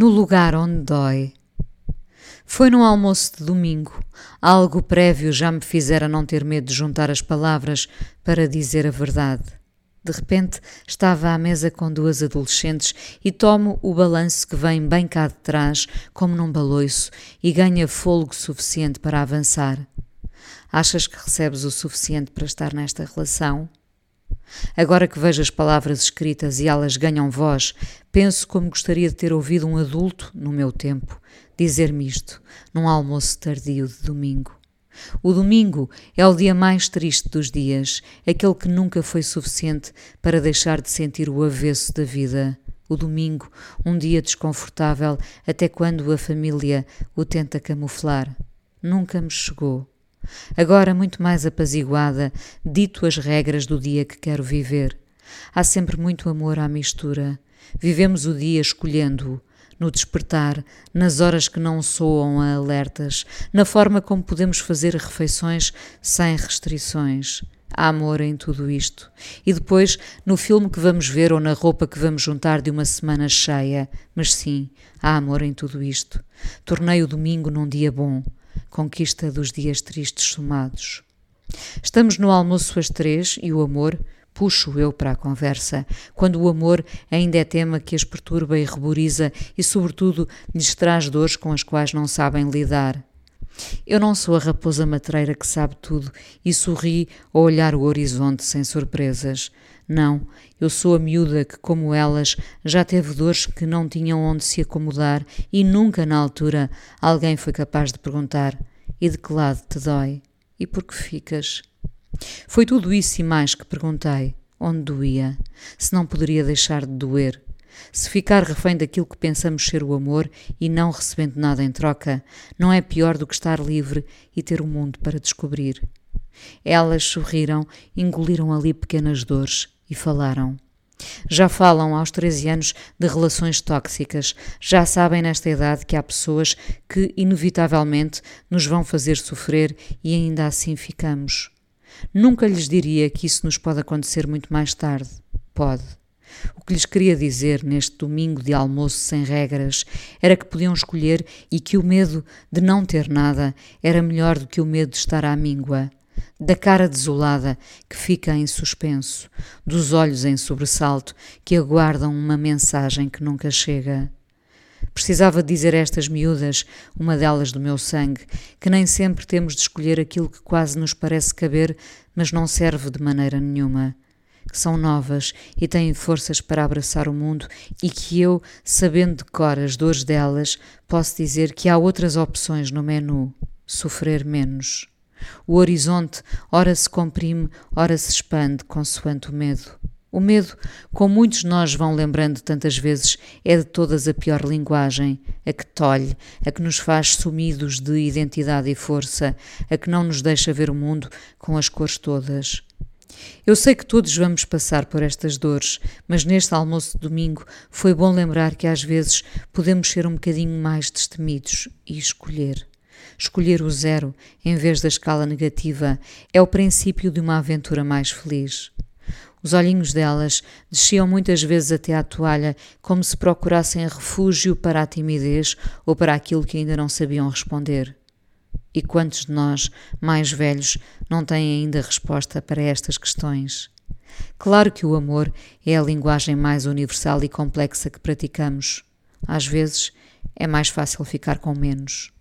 no lugar onde dói. Foi num almoço de domingo. Algo prévio já me fizera não ter medo de juntar as palavras para dizer a verdade. De repente estava à mesa com duas adolescentes e tomo o balanço que vem bem cá de trás, como num baloiço, e ganha fôlego suficiente para avançar. Achas que recebes o suficiente para estar nesta relação? Agora que vejo as palavras escritas e elas ganham voz, penso como gostaria de ter ouvido um adulto, no meu tempo, dizer-me isto, num almoço tardio de domingo. O domingo é o dia mais triste dos dias, aquele que nunca foi suficiente para deixar de sentir o avesso da vida. O domingo, um dia desconfortável, até quando a família o tenta camuflar. Nunca me chegou. Agora, muito mais apaziguada, dito as regras do dia que quero viver. Há sempre muito amor à mistura. Vivemos o dia escolhendo-o, no despertar, nas horas que não soam a alertas, na forma como podemos fazer refeições sem restrições. Há amor em tudo isto. E depois, no filme que vamos ver ou na roupa que vamos juntar de uma semana cheia. Mas sim, há amor em tudo isto. Tornei o domingo num dia bom conquista dos dias tristes somados. Estamos no almoço às três e o amor, puxo eu para a conversa, quando o amor ainda é tema que as perturba e reboriza e, sobretudo, lhes traz dores com as quais não sabem lidar. Eu não sou a raposa matreira que sabe tudo e sorri ao olhar o horizonte sem surpresas. Não, eu sou a miúda que, como elas, já teve dores que não tinham onde se acomodar e nunca na altura alguém foi capaz de perguntar: e de que lado te dói? E por que ficas? Foi tudo isso e mais que perguntei: onde doía? Se não poderia deixar de doer? Se ficar refém daquilo que pensamos ser o amor e não recebendo nada em troca, não é pior do que estar livre e ter o um mundo para descobrir. Elas sorriram, engoliram ali pequenas dores e falaram. Já falam aos 13 anos de relações tóxicas, já sabem nesta idade que há pessoas que inevitavelmente nos vão fazer sofrer e ainda assim ficamos. Nunca lhes diria que isso nos pode acontecer muito mais tarde. Pode. O que lhes queria dizer neste domingo de almoço sem regras era que podiam escolher e que o medo de não ter nada era melhor do que o medo de estar à míngua da cara desolada que fica em suspenso, dos olhos em sobressalto que aguardam uma mensagem que nunca chega. Precisava dizer a estas miúdas, uma delas do meu sangue, que nem sempre temos de escolher aquilo que quase nos parece caber, mas não serve de maneira nenhuma. Que são novas e têm forças para abraçar o mundo, e que eu, sabendo de cor as dores delas, posso dizer que há outras opções no menu: sofrer menos. O horizonte ora se comprime, ora se expande, consoante o medo. O medo, como muitos nós vão lembrando tantas vezes, é de todas a pior linguagem, a que tolhe, a que nos faz sumidos de identidade e força, a que não nos deixa ver o mundo com as cores todas. Eu sei que todos vamos passar por estas dores, mas neste almoço de domingo foi bom lembrar que às vezes podemos ser um bocadinho mais destemidos e escolher. Escolher o zero em vez da escala negativa é o princípio de uma aventura mais feliz. Os olhinhos delas desciam muitas vezes até à toalha, como se procurassem refúgio para a timidez ou para aquilo que ainda não sabiam responder. E quantos de nós, mais velhos, não têm ainda resposta para estas questões? Claro que o amor é a linguagem mais universal e complexa que praticamos. Às vezes é mais fácil ficar com menos.